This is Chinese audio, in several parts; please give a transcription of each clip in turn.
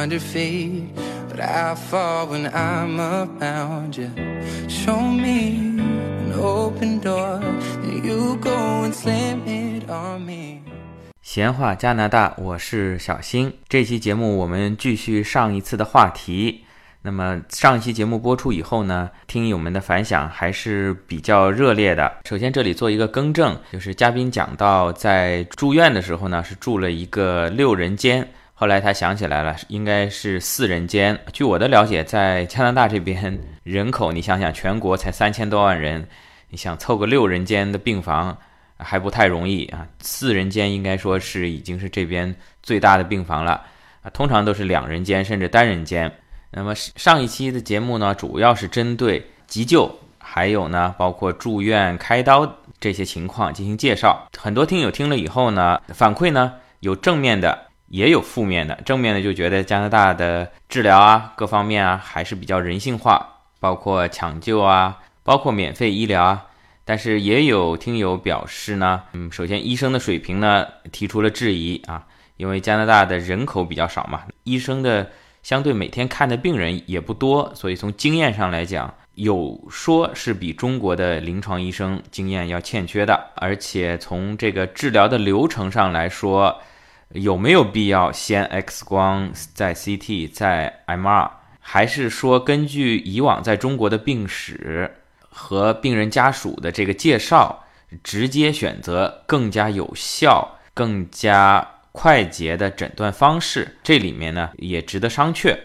hundred feet, but I fall when I'm around you. Show me an open door, then you go and slam it on me. 闲话加拿大，我是小新。这期节目我们继续上一次的话题。那么上一期节目播出以后呢，听友们的反响还是比较热烈的。首先这里做一个更正，就是嘉宾讲到在住院的时候呢，是住了一个六人间，后来他想起来了，应该是四人间。据我的了解，在加拿大这边 人口，你想想，全国才三千多万人，你想凑个六人间的病房还不太容易啊。四人间应该说是已经是这边最大的病房了啊，通常都是两人间甚至单人间。那么上一期的节目呢，主要是针对急救，还有呢，包括住院、开刀这些情况进行介绍。很多听友听了以后呢，反馈呢有正面的，也有负面的。正面的就觉得加拿大的治疗啊，各方面啊还是比较人性化，包括抢救啊，包括免费医疗啊。但是也有听友表示呢，嗯，首先医生的水平呢提出了质疑啊，因为加拿大的人口比较少嘛，医生的。相对每天看的病人也不多，所以从经验上来讲，有说是比中国的临床医生经验要欠缺的。而且从这个治疗的流程上来说，有没有必要先 X 光再 CT 再 MR，还是说根据以往在中国的病史和病人家属的这个介绍，直接选择更加有效、更加。快捷的诊断方式，这里面呢也值得商榷。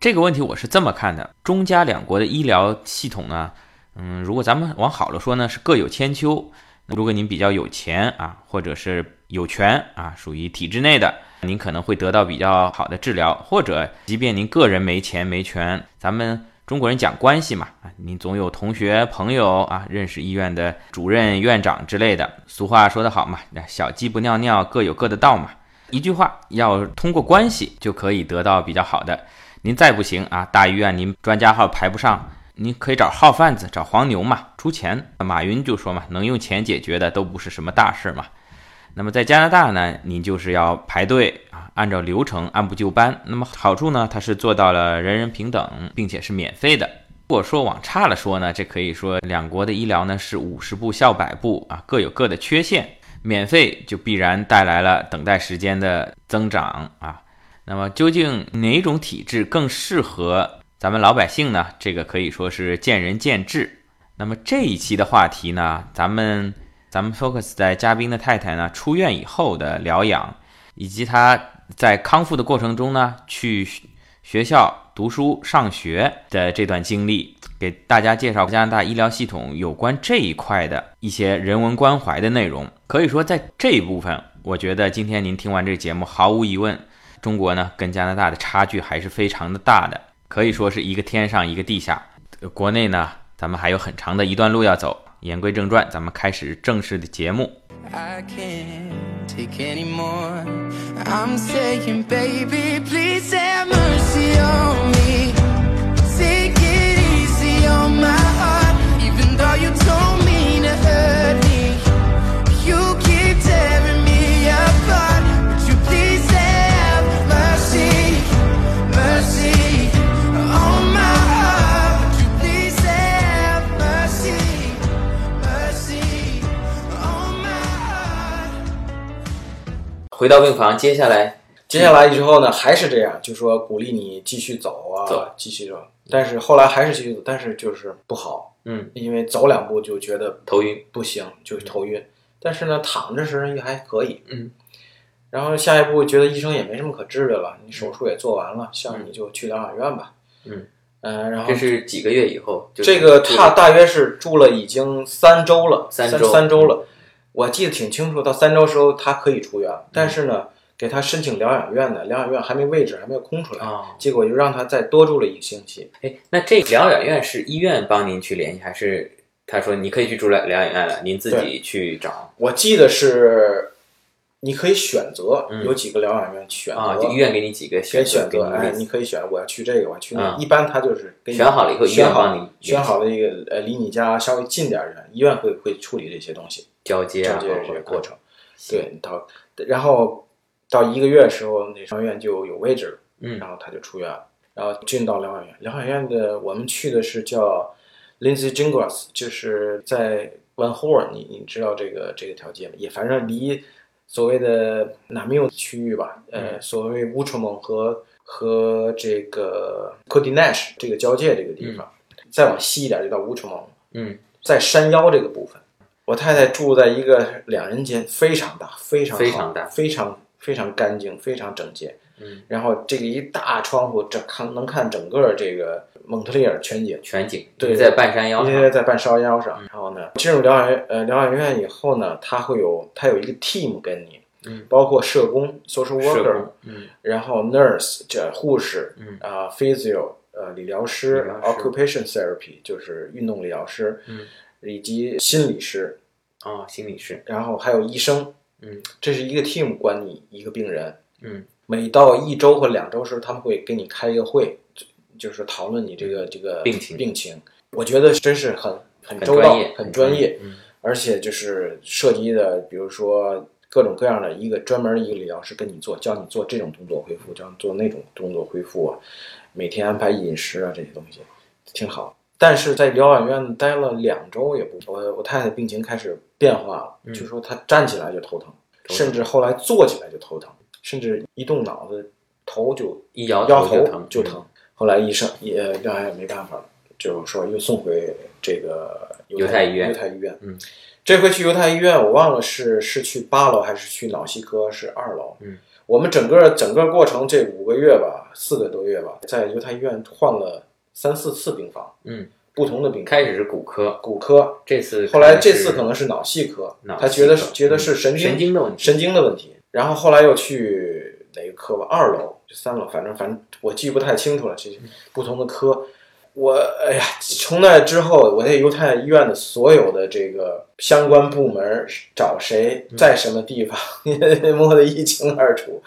这个问题我是这么看的：中加两国的医疗系统呢，嗯，如果咱们往好了说呢，是各有千秋。如果您比较有钱啊，或者是有权啊，属于体制内的，您可能会得到比较好的治疗；或者即便您个人没钱没权，咱们。中国人讲关系嘛，啊，您总有同学朋友啊，认识医院的主任、院长之类的。俗话说得好嘛，那小鸡不尿尿，各有各的道嘛。一句话，要通过关系就可以得到比较好的。您再不行啊，大医院您专家号排不上，您可以找号贩子，找黄牛嘛，出钱。马云就说嘛，能用钱解决的都不是什么大事嘛。那么在加拿大呢，您就是要排队啊，按照流程按部就班。那么好处呢，它是做到了人人平等，并且是免费的。如果说往差了说呢，这可以说两国的医疗呢是五十步笑百步啊，各有各的缺陷。免费就必然带来了等待时间的增长啊。那么究竟哪种体制更适合咱们老百姓呢？这个可以说是见仁见智。那么这一期的话题呢，咱们咱们 focus 在嘉宾的太太呢出院以后的疗养，以及她在康复的过程中呢去学校读书上学的这段经历。给大家介绍加拿大医疗系统有关这一块的一些人文关怀的内容。可以说，在这一部分，我觉得今天您听完这个节目，毫无疑问，中国呢跟加拿大的差距还是非常的大的，可以说是一个天上一个地下。国内呢，咱们还有很长的一段路要走。言归正传，咱们开始正式的节目。回到病房，接下来，接下来之后呢，还是这样，就说鼓励你继续走啊，走，继续走。但是后来还是继续走，但是就是不好，嗯，因为走两步就觉得头晕，不行，就是头晕。但是呢，躺着时也还可以，嗯。然后下一步觉得医生也没什么可治的了，你手术也做完了，像你就去疗养院吧，嗯，嗯。然后这是几个月以后，这个他大约是住了已经三周了，三周，三周了。我记得挺清楚，到三周时候他可以出院，但是呢，给他申请疗养院的疗养院还没位置，还没有空出来，结果就让他再多住了一个星期。哎，那这疗养院是医院帮您去联系，还是他说你可以去住疗疗养院了，您自己去找？我记得是你可以选择嗯。有几个疗养院选择，啊，就医院给你几个可以选选择，哎，给你你可以选，我要去这个，我要去那。一般他就是给你选好了以后医院帮你选好了一个呃离你家稍微近点儿的医院会会处理这些东西，交接啊，交接这个过程。对，到然后到一个月的时候，那疗养院就有位置了，嗯然后他就出院了，然后进到疗养院。疗养院的我们去的是叫 Lindsay Gingras，就是在 Van Horn，你你知道这个这个条街吗？也反正离所谓的纳缪区域吧，呃，嗯所谓乌特蒙和和这个 c o d i n a s h 这个交界这个地方，再往西一点就到乌特蒙，嗯，在山腰这个部分。我太太住在一个两人间，非常大，非常好非常大非常非常干净，非常整洁。嗯，然后这个一大窗户，这看能看整个这个蒙特利尔全景。全景，对在半山腰因为上，在半山腰上，然后呢，进入疗养院呃疗养院以后呢，他会有他有一个 team 跟你，嗯，包括社工 social worker，嗯然后 nurse 这护士，嗯啊、physio 呃理疗师理疗师 occupation therapy 就是运动理疗师，嗯，以及心理师，哦，心理师，然后还有医生，嗯，这是一个 team 管你一个病人，嗯，每到一周或两周时，他们会给你开一个会，就就是讨论你这个这个病情病情。我觉得真是很很周到很专业，，很专业，嗯而且就是涉及的，比如说各种各样的一个专门一个理疗师跟你做，教你做这种动作恢复，教你做那种动作恢复啊，每天安排饮食啊这些东西，挺好。但是在疗养院待了两周也不，我我太太病情开始变化了，嗯就说她站起来就头疼，头疼甚至后来坐起来就头疼，甚至一动脑子头就一摇摇头就疼。后来医生也疗养院没办法了，就是说又送回这个犹太医院犹太医院，嗯，这回去犹太医院，我忘了是是去八楼还是去脑系科，是二楼。嗯，我们整个整个过程这五个月吧，四个多月吧，在犹太医院换了三四次病房，嗯，不同的病房，开始是骨科，骨科，这次后来这次可能是脑系科，他觉得觉得是神嗯经神经的问题，神经的问题，然后后来又去哪个科吧，二楼、三楼，反正反正我记不太清楚了，这些不同的科。我哎呀，从那之后，我在犹太医院的所有的这个相关部门找谁在什么地方，摸得一清二楚。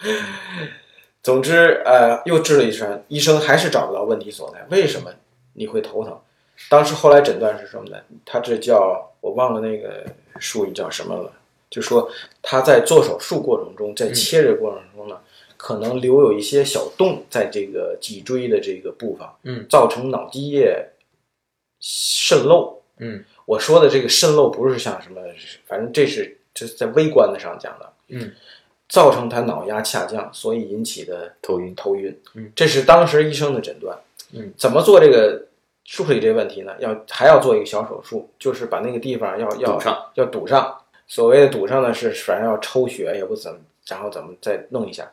总之，呃，又治了一圈，医生还是找不到问题所在。为什么你会头疼？当时后来诊断是什么呢？他这叫我忘了那个术语叫什么了，就说他在做手术过程中，在切这个过程中呢，可能留有一些小洞在这个脊椎的这个部分，嗯，造成脑积液渗漏。嗯我说的这个渗漏不是像什么，反正这是这是在微观的上讲的，嗯，造成他脑压下降，所以引起的头晕，头晕。嗯，这是当时医生的诊断。嗯，怎么做这个处理这个问题呢？要还要做一个小手术，就是把那个地方要要要堵上。所谓的堵上呢，是反正要抽血，也不怎么，然后怎么再弄一下。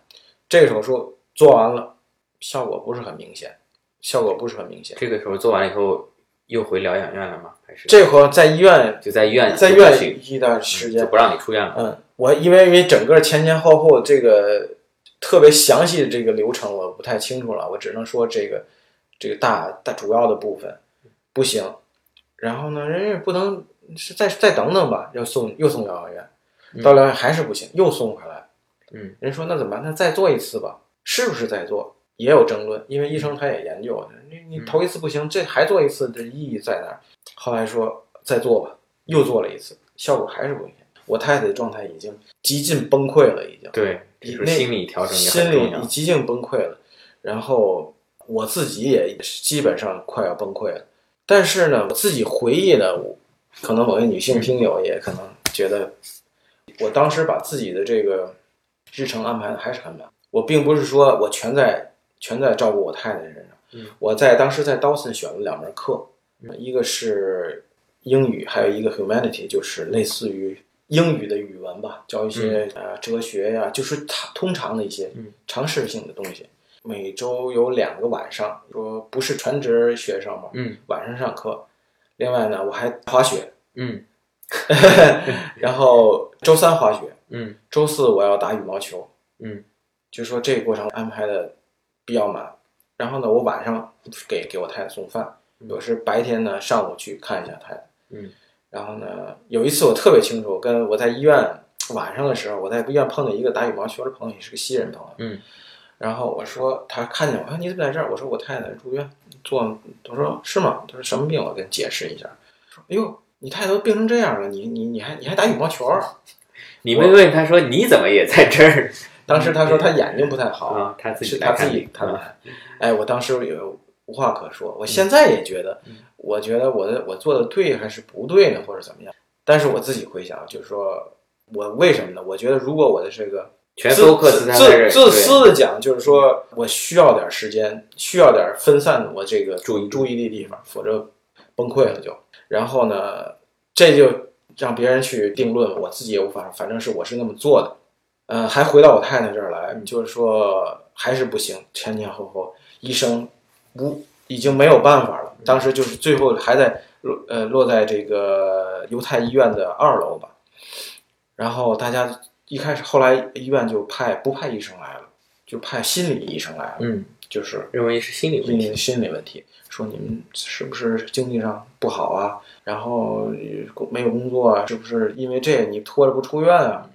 这个手术做完了，效果不是很明显，效果不是很明显。这个时候做完了以后又回疗养院了吗？还是这会儿在医院，就在医院在医院一段时间就，不让你出院了？嗯，我因为因为整个前前后后这个特别详细的这个流程我不太清楚了，我只能说这个这个大大主要的部分不行。然后呢，人家不能是再再等等吧，要送又送疗养院，到疗养院还是不行，又送回来。嗯，人说那怎么办？那再做一次吧，是不是再做？也有争论，因为医生他也研究，你你头一次不行，这还做一次，这意义在哪儿？后来说再做吧，又做了一次，效果还是不明显。我太太的状态已经极尽崩溃了，已经。对，就是那心理调整也心很重要里已。极尽崩溃了，然后我自己也基本上快要崩溃了。但是呢，我自己回忆呢，可能某些女性听友也可能觉得，我当时把自己的这个日程安排的还是很满。我并不是说我全在全在照顾我太太身上，嗯我在当时在 Dawson 选了两门课，嗯一个是英语，还有一个 Humanity，就是类似于英语的语文吧，教一些、呃哲学呀，就是它通常的一些嗯常识性的东西。每周有两个晚上，说不是全职学生嘛，嗯晚上上课。另外呢，我还滑雪，嗯 然后周三滑雪，嗯周四我要打羽毛球。嗯，就说这个过程安排的比较满。然后呢，我晚上给给我太太送饭，有时白天呢上午去看一下太太。嗯，然后呢，有一次我特别清楚，跟我在医院晚上的时候，我在医院碰到一个打羽毛球的朋友，也是个西人朋友。嗯。然后我说他看见我，说你怎么在这儿？我说我太太住院做，他说是吗？他说什么病？我跟你解释一下。说哎呦，你太太都病成这样了，你你你还你还打羽毛球？你没问他说你怎么也在这儿？当时他说他眼睛不太好，啊，他自己是他自己他来。哎，我当时也无话可说。我现在也觉得，我觉得我的我做的对还是不对呢，或者怎么样？但是我自己回想，就是说我为什么呢？我觉得如果我的这个。全都克自自自私的讲，就是说我需要点时间，需要点分散我这个注意注意力地方，否则崩溃了就。然后呢，这就让别人去定论，我自己也无法。反正是我是那么做的。嗯，还回到我太太这儿来，就是说还是不行，前前后后医生无已经没有办法了。当时就是最后还在落呃落在这个犹太医院的二楼吧，然后大家。一开始，后来医院就派不派医生来了，就派心理医生来了。嗯，就是认为是心理问题，心理问题，说你们是不是经济上不好啊？然后没有工作啊？是不是因为这你拖着不出院啊？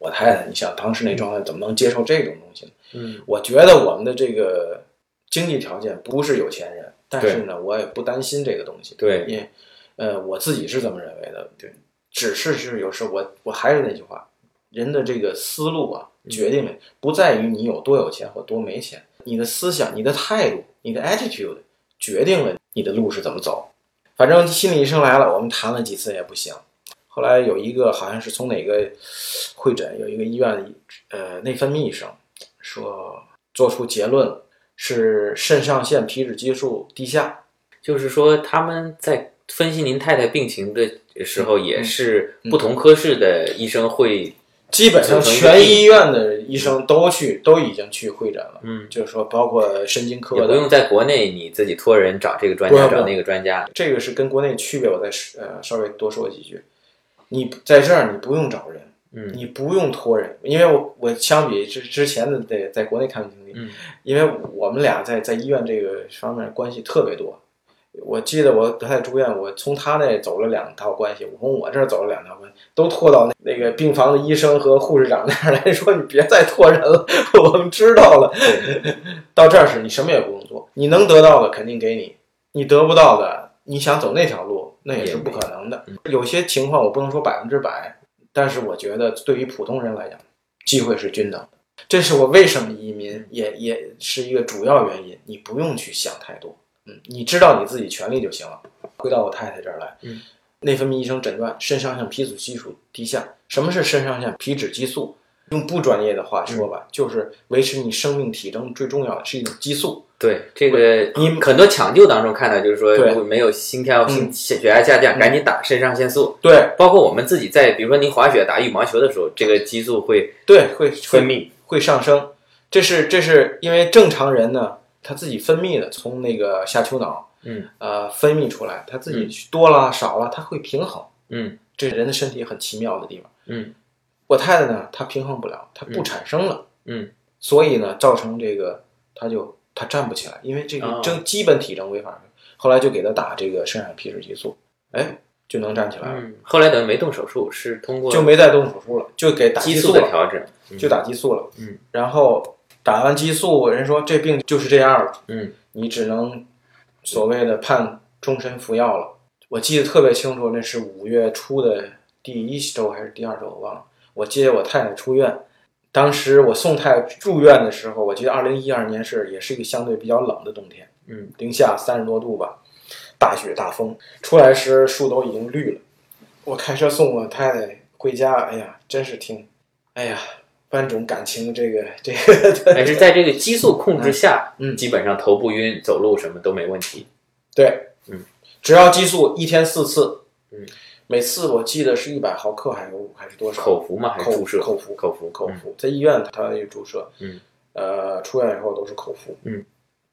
我太太，你想当时那状态，怎么能接受这种东西呢？嗯，我觉得我们的这个经济条件不是有钱人，但是呢，我也不担心这个东西。对，因为呃，我自己是这么认为的。对，只是是有时候我我还是那句话。人的这个思路啊，决定了不在于你有多有钱或多没钱，你的思想、你的态度、你的 attitude 决定了你的路是怎么走。反正心理医生来了，我们谈了几次也不行。后来有一个好像是从哪个会诊，有一个医院呃内分泌医生说做出结论是肾上腺皮质激素低下，就是说他们在分析您太太病情的时候，也是不同科室的医生会。基本上全医院的医生都去，都已经去会诊了。嗯，就是说，包括神经科，也不用在国内你自己托人找这个专家，找那个专家。这个是跟国内区别，我再呃稍微多说几句。你在这儿，你不用找人，嗯，你不用托人，因为我我相比之之前的在在国内看病经历，嗯，因为我们俩在在医院这个方面关系特别多。我记得我不太住院，我从他那走了两套关系，我从我这儿走了两套关系，都拖到那那个病房的医生和护士长那儿来说：“你别再拖人了，我们知道了。”到这儿时，你什么也不用做，你能得到的肯定给你，你得不到的，你想走那条路，那也是不可能的。有些情况我不能说百分之百，但是我觉得对于普通人来讲，机会是均等的。这是我为什么移民，也也是一个主要原因。你不用去想太多。嗯你知道你自己权利就行了。回到我太太这儿来，嗯，内分泌医生诊断肾上腺皮质激素低下。什么是肾上腺皮质激素？用不专业的话说吧，就是维持你生命体征最重要的是一种激素。对这个，你很多抢救当中看到，就是说没有心跳、心血压下降，赶紧打肾上腺素。对，包括我们自己在，比如说您滑雪、打羽毛球的时候，这个激素会对会分泌。会上升。这是这是因为正常人呢。他自己分泌的，从那个下丘脑，嗯，呃，分泌出来，他自己多了少了，他会平衡，嗯，这人的身体很奇妙的地方，嗯，我太太呢，她平衡不了，她不产生了，嗯，所以呢，造成这个，她就她站不起来，因为这个正基本体征违反，后来就给他打这个肾上皮质激素，哎，就能站起来了。后来等于没动手术，是通过就没再动手术了，就给打激素的调整，就打激素了，嗯，然后。打完激素，人说这病就是这样了，嗯，你只能所谓的判终身服药了。我记得特别清楚，那是五月初的第一周还是第二周，我忘了。我接我太太出院，当时我送太太住院的时候，我记得二零一二年是也是一个相对比较冷的冬天，嗯，零下三十多度吧，大雪大风，出来时树都已经绿了。我开车送我太太回家，哎呀，真是挺，哎呀。万种感情，这个这个，但是在这个激素控制下，嗯，基本上头不晕，走路什么都没问题。对，嗯，只要激素一天四次，嗯，每次我记得是一百毫克，还是还是多少？口服吗？还是注射？口服，口服，口服。在医院他有注射，嗯，呃，出院以后都是口服，嗯，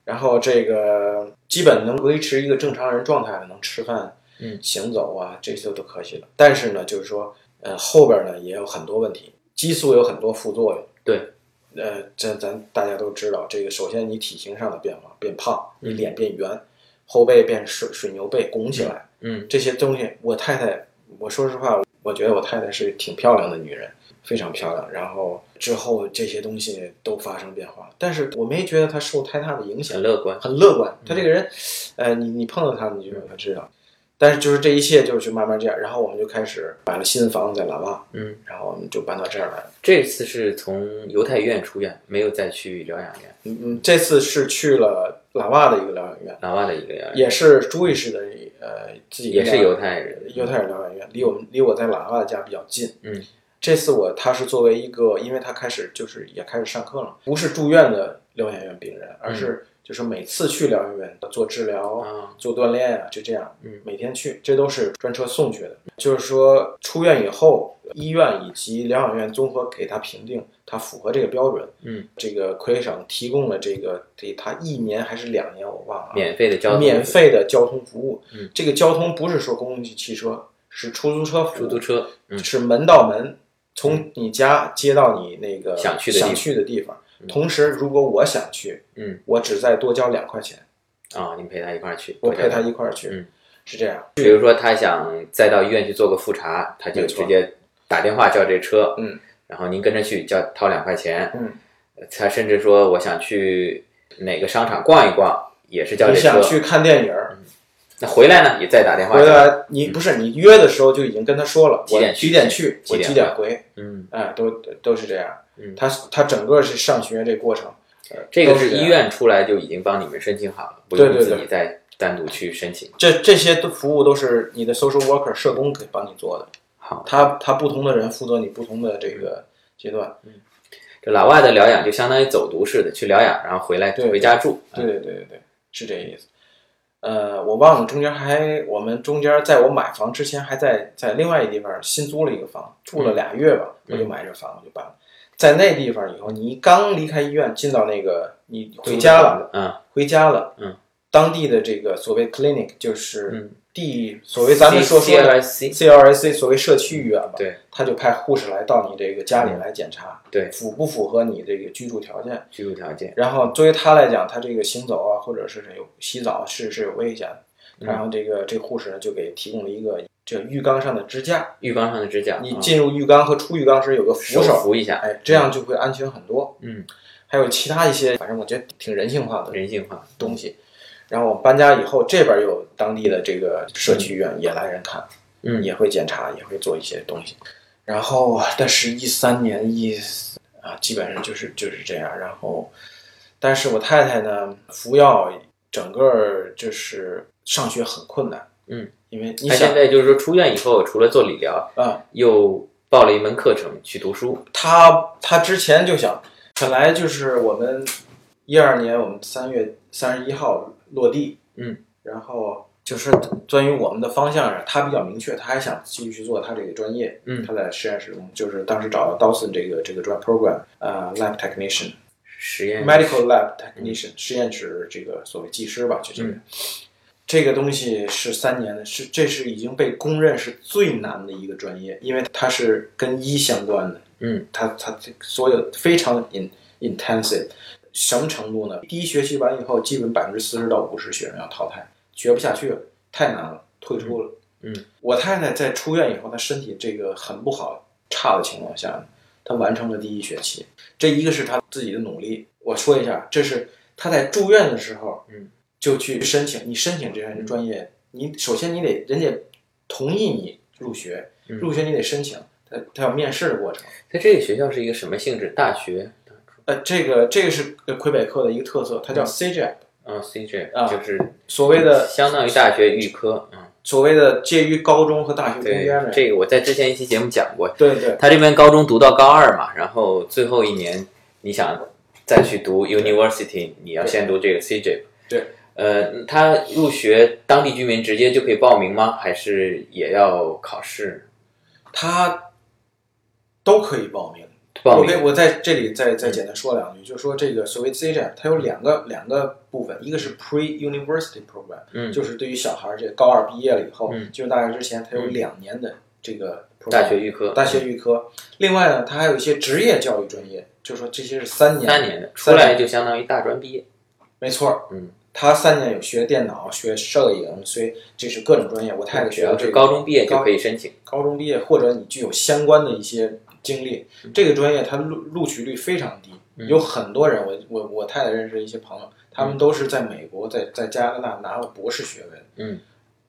然后这个基本能维持一个正常人状态，能吃饭，嗯，行走啊，这些都可以了。但是呢，就是说，呃，后边呢也有很多问题。激素有很多副作用，对，呃，这咱大家都知道，这个首先你体型上的变化，变胖，你脸变圆，后背变水水牛背，拱起来，嗯，这些东西，我太太，我说实话，我觉得我太太是挺漂亮的女人，非常漂亮。然后之后这些东西都发生变化了，但是我没觉得她受太大的影响很，乐观。很乐观。她这个人，呃，你你碰到她，你就让她知道。但是就是这一切就是慢慢这样，然后我们就开始买了新的房子在喇瓦，嗯，然后我们就搬到这儿来了。这次是从犹太医院出院，没有再去疗养院，嗯嗯，这次是去了喇瓦的一个疗养院，喇瓦的一个疗养院，也是朱医师的呃自己也是犹太人。犹太人疗养院，离我们离我在喇瓦的家比较近。嗯，这次我他是作为一个，因为他开始就是也开始上课了，不是住院的疗养院病人，而是就是每次去疗养院做治疗、啊，做锻炼啊，就这样，嗯每天去，这都是专车送去的。就是说出院以后，医院以及疗养院综合给他评定，他符合这个标准。嗯，这个魁北省提供了这个给他一年还是两年，我忘了啊。免费的交通，免费的交通服务。嗯这个交通不是说公共汽车，是出租车服务，出租车，嗯是门到门，从你家接到你那个想去的想去的地方。同时，如果我想去，嗯。我只再多交两块钱，啊，你陪他一块儿去，我陪他一块儿去，嗯。是这样。比如说他想再到医院去做个复查，他就直接打电话叫这车，嗯，然后您跟着去，交掏两块钱，嗯。呃，他甚至说我想去哪个商场逛一逛，也是叫你这车，想去看电影儿，那回来呢也再打电话回，来你不是你约的时候就已经跟他说了，几点去几点去，我几点回，嗯，哎，都都是这样嗯。他他整个是上学这过程，呃这个是医院出来就已经帮你们申请好了，不用自己再单独去申请。这这些都服务都是你的 social worker 社工给帮你做的。好，他他不同的人负责你不同的这个阶段。嗯这老外的疗养就相当于走读似的，去疗养，然后回来对回家住。对对对对对，是这意思。呃，我忘了中间还我们中间在我买房之前还在在另外一地方新租了一个房，住了俩月吧，嗯我就买这房子就搬了。在那地方以后，你刚离开医院进到那个你回家了，嗯，回家了，嗯，当地的这个所谓 clinic 就是嗯地所谓咱们说说的 CRC，CRSC 所谓社区医院吧，对，他就派护士来到你这个家里来检查，对符不符合你这个居住条件。居住条件。然后作为他来讲，他这个行走啊，或者是有洗澡是是有危险的。嗯然后这个这个护士呢，就给提供了一个这浴缸上的支架，浴缸上的支架，你啊进入浴缸和出浴缸时有个扶手手，扶一下，哎，这样就会安全很多。嗯，还有其他一些，反正我觉得挺人性化的人性化。东西。然后我们搬家以后，这边有当地的这个社区医院也来人看，嗯也会检查，也会做一些东西。然后，但是一三年一啊，基本上就是就是这样。然后，但是我太太呢，服药整个就是上学很困难，嗯，因为你现在就是说出院以后，除了做理疗，啊，又报了一门课程去读书。他他之前就想，本来就是我们一二年我们三月三十一号落地，嗯，然后就是关于我们的方向上，他比较明确，他还想继续去做他这个专业，嗯。他在实验室中就是当时找到 Dawson 这个这个专 program，呃，lab technician。实验 medical lab technician、实验室这个所谓技师吧，就这个、嗯。这个东西是三年的，是这是已经被公认是最难的一个专业，因为它是跟医相关的，嗯，它它所有非常 in intensive，什么程度呢？第一学期完以后，基本百分之四十到五十学生要淘汰，学不下去了，太难了，退出了。嗯，我太太在出院以后，她身体这个很不好、差的情况下，她完成了第一学期。这一个是她自己的努力。我说一下，这是她在住院的时候，嗯，就去申请。你申请这样一个专业，你首先你得人家同意你入学，嗯入学你得申请，他他要面试的过程。在这个学校是一个什么性质？大学呃，这个这个是呃魁北克的一个特色，它叫 CJAP，嗯，CJ 啊就是所谓的相当于大学预科，嗯，所谓的介于高中和大学中对间的。，这个我在之前一期节目讲过，对对他这边高中读到高二嘛，然后最后一年你想再去读 university，你要先读这个 CJ。对。呃，他入学当地居民直接就可以报名吗？还是也要考试他都可以报名。报名？我给我在这里再再简单说两句，就是说这个所谓 CJAP，它有两个两个部分，一个是 Pre-University Program，嗯就是对于小孩儿这个高二毕业了以后，嗯进入大学之前，它有两年的这个 program, 大学预科，大学预科。另外呢，它还有一些职业教育专业，就是说这些是三年三年的，出来就相当于大专毕业。没错儿，嗯，他三年有学电脑、学摄影，所以这是各种专业。我太太学的这个高中毕业就可以申请。高中毕业，或者你具有相关的一些经历。这个专业它录录取率非常低，嗯有很多人，我我我太太认识一些朋友，他们都是在美国、在在加拿大拿了博士学位，嗯，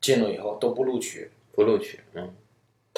进了以后都不录取。不录取，嗯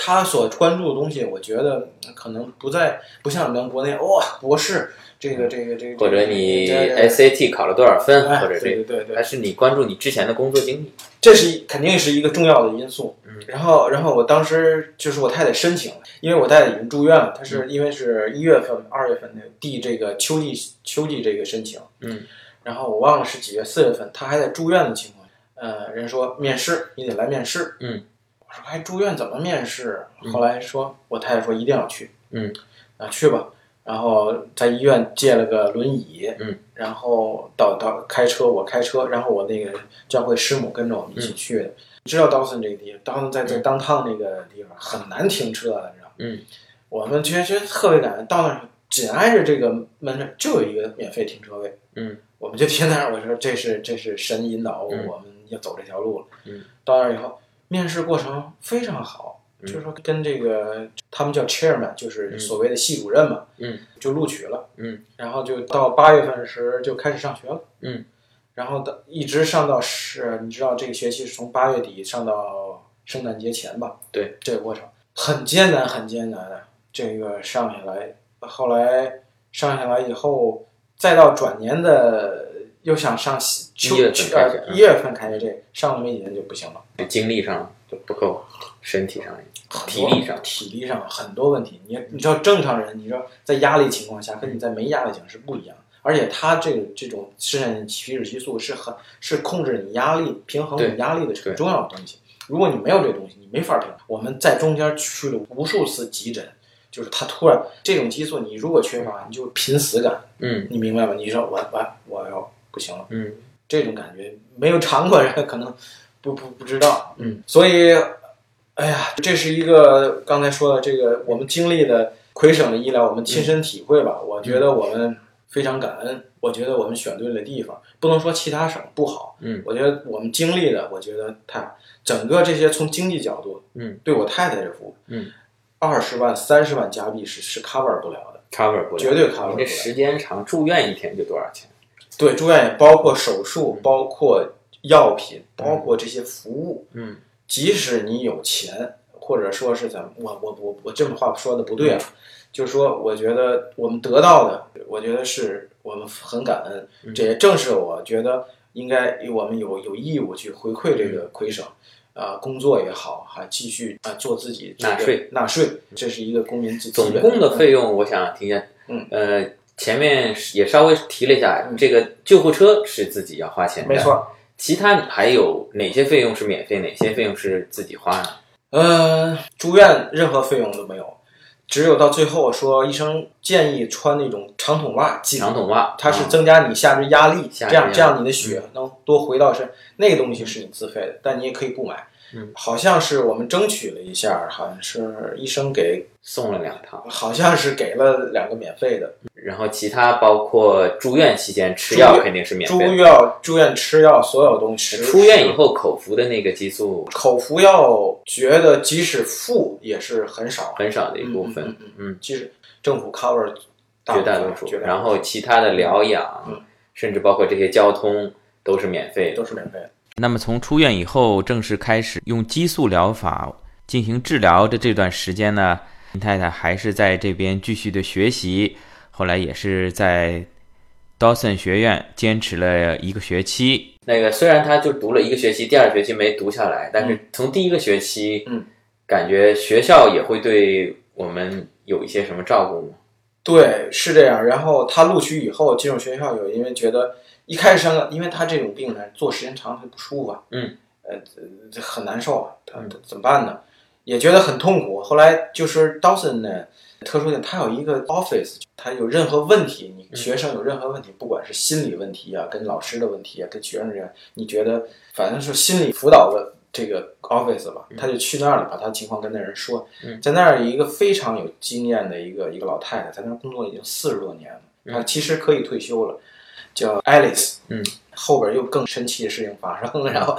他所关注的东西，我觉得可能不在，不像咱们国内哇，博士这个这个这个，或者你 SAT 考了多少分，哎或者这个，对对还是你关注你之前的工作经历，这是一肯定是一个重要的因素。嗯然后，然后我当时就是我太太申请了，因为我太太已经住院了，她是因为是一月份、二月份的递这个秋季秋季这个申请，嗯，然后我忘了是几月，四月份，她还在住院的情况下，呃，人说面试你得来面试，嗯，我说还住院怎么面试？后来说我太太说一定要去，嗯，啊去吧，然后在医院借了个轮椅，嗯，然后到到开车我开车，然后我那个教会师母跟着我们一起去的。你知道 Dawson 这个地方，Dawson 在在当趟那个地方很难停车的，你知道吗？嗯，我们觉得觉得特别感恩，到那儿紧挨着这个门那儿就有一个免费停车位，嗯，我们就停那儿，我说这是这是神引导嗯我们要走这条路了。嗯，到那儿以后，面试过程非常好，嗯。就是说跟这个他们叫 chairman，就是嗯。所谓的系主任嘛，嗯，就录取了，嗯，然后就到八月份时就开始上学了，嗯，然后到一直上到是，你知道这个学期是从八月底上到圣诞节前吧？对，这个过程。很艰难，很艰难的。这个上下来，后来上下来以后，再到转年的又想上秋一月份秋开始呃一月份开始这个，上了没几天就不行了。就精力上就不够，身体上体力上体力上很多问题。你你知道正常人，你知道在压力情况下，跟你在没压力情况是不一样的。而且他这个这种肾上腺皮质激素是很是控制你压力、平衡你压力的很重要的东西。如果你没有这个东西，你没法平衡。我们在中间去了无数次急诊，就是他突然这种激素，你如果缺乏，你就濒死感，嗯你明白吗？你说我我我要不行了，嗯。这种感觉没有尝过人可能不不不知道，嗯，所以，哎呀，这是一个刚才说的这个我们经历的魁省的医疗，我们亲身体会吧。我觉得我们非常感恩，我觉得我们选对了地方，不能说其他省不好，嗯，我觉得我们经历的，我觉得太好，整个这些从经济角度，嗯，对我太太这服务，嗯，二十万、三十万加币是是 cover 不了的，，cover 不了，绝对 cover 不了。你这时间长，住院一天就多少钱？对，住院也包括手术，包括药品，包括这些服务。嗯，即使你有钱，或者说是怎么，我我我我这么话说的不对啊，就是说，我觉得我们得到的，我觉得是我们很感恩。嗯这也正是我觉得应该我们有有义务去回馈这嗯个魁省。啊、工作也好，还继续啊、做自己纳税，纳税，这是一个公民自总本共的费用，我想听见，嗯，呃，前面也稍微提了一下，嗯这个救护车是自己要花钱的，没。错。其他还有哪些费用是免费，哪些费用是自己花的？呃，住院任何费用都没有，只有到最后说医生建议穿那种长筒袜，长筒袜，它是啊增加你下肢压力，这样下肢压力这样你的血能多回到身。那个东西是你自费的，但你也可以不买。嗯，好像是我们争取了一下，好像是医生给，送了两套，好像是给了两个免费的。然后其他包括住院期间吃药肯定是免住费的。院住院吃药，所有东西。出院以后口服的那个激素口服药，觉得即使付也是很少，很少的一部分，嗯嗯嗯，即使政府 cover 绝大多数。然后其他的疗养，嗯甚至包括这些交通都是免费的。都是免费的。那么从出院以后正式开始用激素疗法进行治疗的这段时间呢，林太太还是在这边继续的学习，后来也是在 Dawson 学院坚持了一个学期。那个虽然他就读了一个学期，第二学期没读下来，但是从第一个学期，嗯，感觉学校也会对我们有一些什么照顾吗？对，是这样。然后他录取以后进入学校，有因为觉得一开始上，因为他这种病呢，坐时间长他不舒服啊，嗯，呃，这很难受啊，他怎么办呢？也觉得很痛苦。后来就是 Dawson 呢，特殊点，他有一个 office，他有任何问题，你嗯学生有任何问题，不管是心理问题啊，跟老师的问题啊，跟学生这样，你觉得反正是心理辅导的这个 office 吧，他就去那儿了，把他情况跟那人说。嗯。在那儿有一个非常有经验的一个一个老太太，在那儿工作已经四十多年了，她其实可以退休了，叫 Alice。嗯，后边又更神奇的事情发生了，然后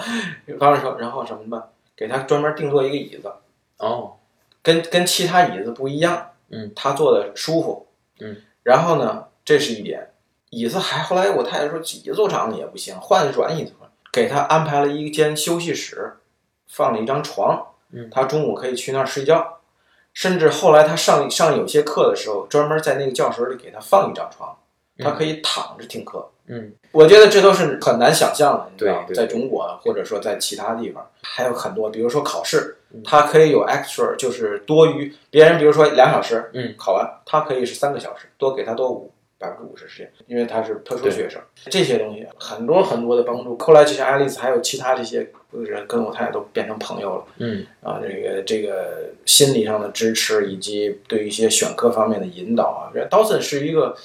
发生说，然后什么吧，给他专门定做一个椅子，哦，跟跟其他椅子不一样。嗯，他坐的舒服，嗯，然后呢，这是一点，椅子还后来我太太说椅子坐长了也不行，换软椅子，给他安排了一间休息室，放了一张床，嗯。他中午可以去那儿睡觉，甚至后来他上上有些课的时候，专门在那个教室里给他放一张床，他可以躺着听课。嗯。我觉得这都是很难想象的，你知道？对对在中国或者说在其他地方，还有很多，比如说考试他，可以有 extra，就是多余。别人比如说两小时，嗯，考完，他可以是三个小时，多给他多五百分之五十时间，因为他是特殊学生。这些东西很多很多的帮助。后来就像爱丽丝，还有其他这些人，跟我太太都变成朋友了。嗯啊，这个这个心理上的支持，以及对一些选科方面的引导啊，这 Dawson 是一个，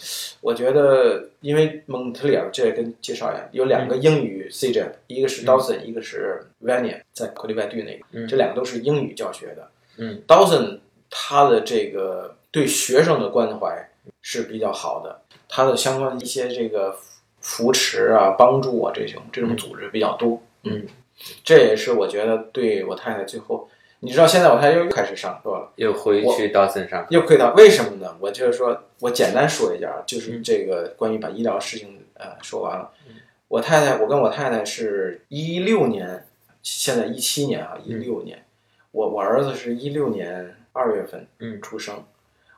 我觉得，因为蒙特利尔这也跟介绍一下，有两个英语 CJ，、一个是 Dawson，、一个是 Vania，在国立外地那个，嗯这两个都是英语教学的。嗯，Dawson 他的这个对学生的关怀是比较好的，它的相关的一些这个扶持啊、帮助啊这种这种组织比较多。嗯，这也是我觉得对我太太最后，你知道现在我太太又开始上课了，又回去 Dawson 上，又回到为什么呢？我就是说我简单说一下就是这个关于把医疗事情呃说完了。我太太，我跟我太太是一六年，现在一七年啊，一六年，我我儿子是一六年二月份嗯出生，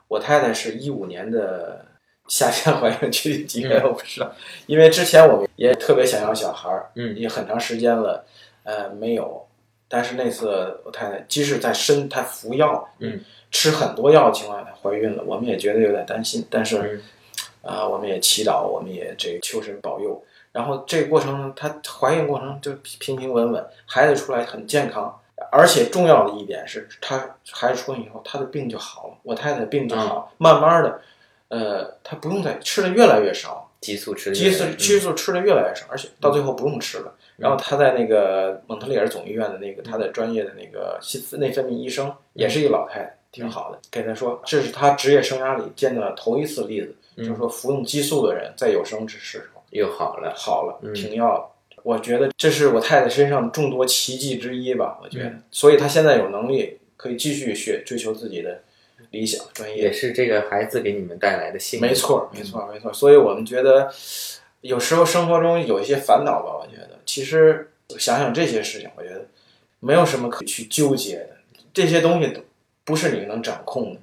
我太太是一五年的 夏天怀孕，具体几月我不知道，因为之前我们也特别想要小孩儿，嗯。也很长时间了，呃，没有。但是那次我太太即使在身她服药，嗯，吃很多药的情况下怀孕了，我们也觉得有点担心，但是，嗯。啊、我们也祈祷，我们也这个求神保佑。然后这个过程中，她怀孕过程就平平稳稳，孩子出来很健康，而且重要的一点是，他孩子出生以后，他的病就好了，我太太病就好，慢慢的，呃，他不用再吃的越来越少，激素吃的激素嗯。激素吃的越来越少，而且到最后不用吃了。然后他在那个蒙特利尔总医院的那个他的专业的那个心内分泌医生，也是一个老太太，挺好的。给他说，这是他职业生涯里见到的头一次例子，就是说服用激素的人在有生之时时候又好了，好了，嗯。停药了。我觉得这是我太太身上众多奇迹之一吧。我觉得，嗯所以她现在有能力可以继续学追求自己的理想专业也。是这个孩子给你们带来的幸运。没错，没错，没错。所以我们觉得，有时候生活中有一些烦恼吧，我觉得其实想想这些事情，我觉得没有什么可以去纠结的，这些东西都不是你能掌控的。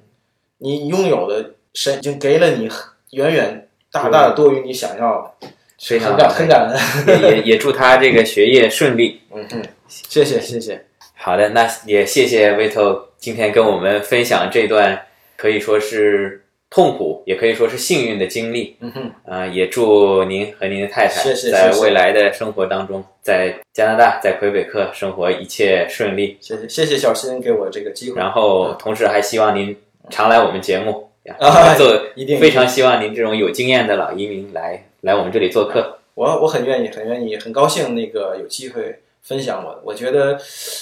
你拥有的神已经给了你远远大大的多于你想要的，非常很感很感恩。也也也祝他这个学业顺利。嗯哼，谢谢谢谢。好的，那也谢谢 Vito 今天跟我们分享这段可以说是痛苦，也可以说是幸运的经历。嗯哼，啊、也祝您和您的太太在未来的生活当中，在加拿大，在魁北克生活一切顺利。谢谢谢谢小新给我这个机会。然后，同时还希望您常来我们节目，啊做一定非常希望您这种有经验的老移民来来我们这里做客。我我很愿意，很愿意，很高兴那个有机会分享我。我觉得，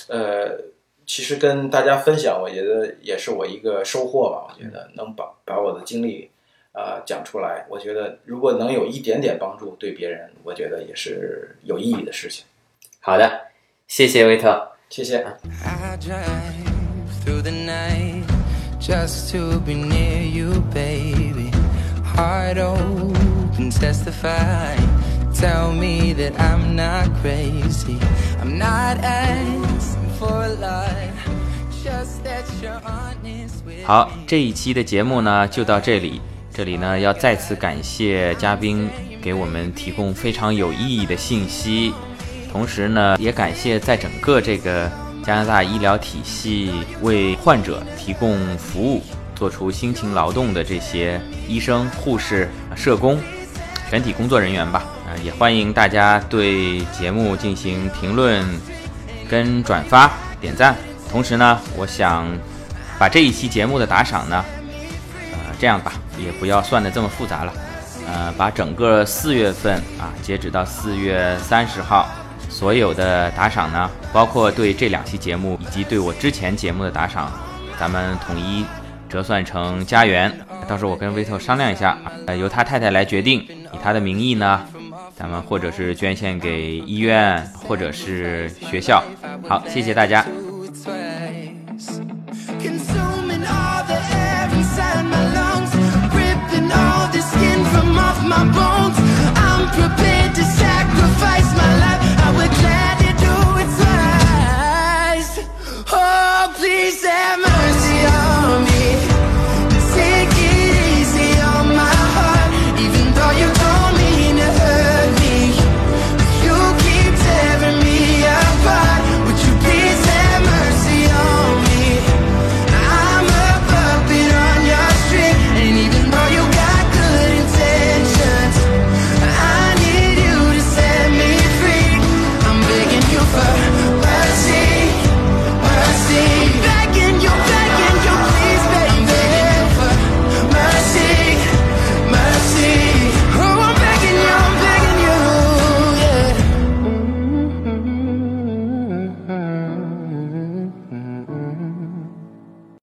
呃，其实跟大家分享，我觉得也是我一个收获吧。我觉得能把把我的经历啊、呃讲出来，我觉得如果能有一点点帮助对别人，我觉得也是有意义的事情。好的，谢谢维特。谢谢。I drive through the night just to be near you, baby. Heart open, testify. Tell me that I'm not crazy. I'm not asking for a lot, just that you're honest with 好 me.，这一期的节目呢就到这里。这里呢要再次感谢嘉宾给我们提供非常有意义的信息，同时呢也感谢在整个这个加拿大医疗体系为患者提供服务、做出辛勤劳动的这些医生、护士、社工、全体工作人员吧。啊、也欢迎大家对节目进行评论、跟转发、点赞。同时呢，我想把这一期节目的打赏呢，呃，这样吧，也不要算的这么复杂了，呃，把整个四月份啊，截止到四月三十号，所有的打赏呢，包括对这两期节目以及对我之前节目的打赏，咱们统一折算成加元。到时候我跟 Vito 商量一下，呃，由他太太来决定，他的名义呢，咱们或者是捐献给医院，或者是学校。好，谢谢大家。